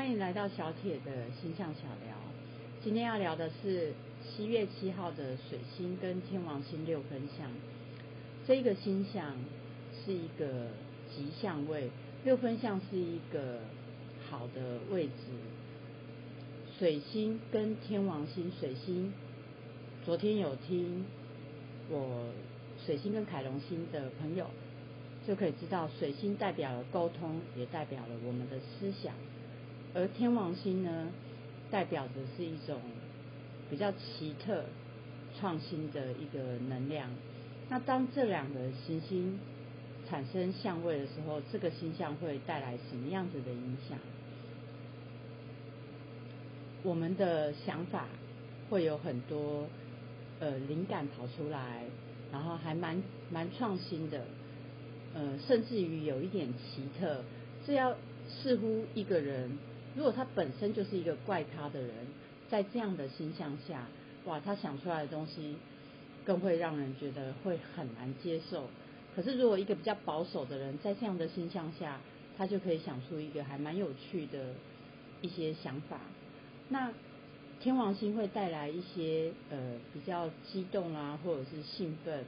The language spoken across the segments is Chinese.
欢迎来到小铁的星象小聊。今天要聊的是七月七号的水星跟天王星六分相。这个星象是一个吉相位，六分相是一个好的位置。水星跟天王星，水星昨天有听我水星跟凯龙星的朋友。就可以知道，水星代表了沟通，也代表了我们的思想；而天王星呢，代表的是一种比较奇特、创新的一个能量。那当这两个行星产生相位的时候，这个星象会带来什么样子的影响？我们的想法会有很多呃灵感跑出来，然后还蛮蛮创新的。呃，甚至于有一点奇特，这要似乎一个人，如果他本身就是一个怪咖的人，在这样的形象下，哇，他想出来的东西更会让人觉得会很难接受。可是如果一个比较保守的人，在这样的形象下，他就可以想出一个还蛮有趣的一些想法。那天王星会带来一些呃比较激动啊，或者是兴奋，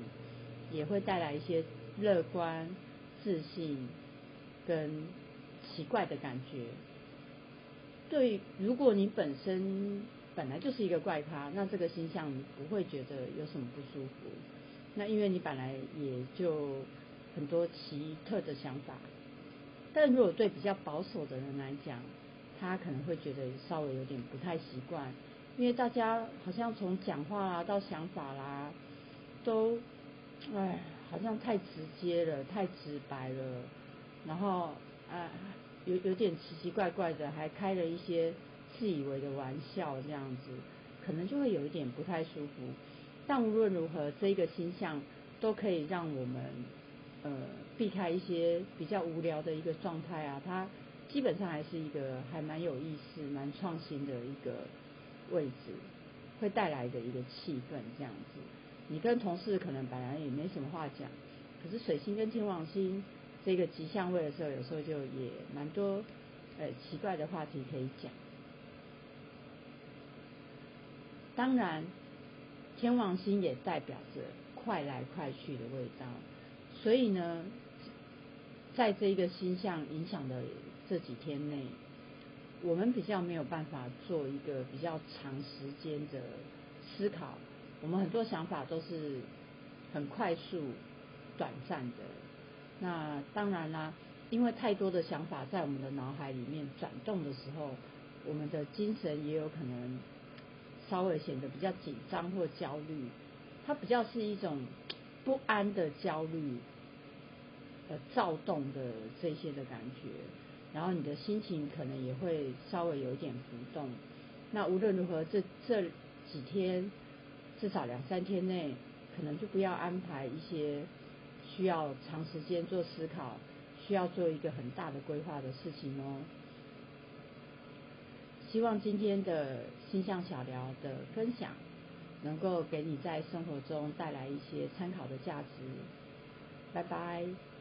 也会带来一些。乐观、自信跟奇怪的感觉，对，如果你本身本来就是一个怪咖，那这个星象不会觉得有什么不舒服。那因为你本来也就很多奇特的想法，但如果对比较保守的人来讲，他可能会觉得稍微有点不太习惯，因为大家好像从讲话啦到想法啦，都，唉。好像太直接了，太直白了，然后啊，有有点奇奇怪怪的，还开了一些自以为的玩笑，这样子，可能就会有一点不太舒服。但无论如何，这个星象都可以让我们呃避开一些比较无聊的一个状态啊。它基本上还是一个还蛮有意思、蛮创新的一个位置，会带来的一个气氛，这样子。你跟同事可能本来也没什么话讲，可是水星跟天王星这个吉祥位的时候，有时候就也蛮多呃奇怪的话题可以讲。当然，天王星也代表着快来快去的味道，所以呢，在这一个星象影响的这几天内，我们比较没有办法做一个比较长时间的思考。我们很多想法都是很快速、短暂的。那当然啦，因为太多的想法在我们的脑海里面转动的时候，我们的精神也有可能稍微显得比较紧张或焦虑。它比较是一种不安的焦虑，呃，躁动的这些的感觉。然后你的心情可能也会稍微有一点浮动。那无论如何，这这几天。至少两三天内，可能就不要安排一些需要长时间做思考、需要做一个很大的规划的事情哦。希望今天的星象小聊的分享，能够给你在生活中带来一些参考的价值。拜拜。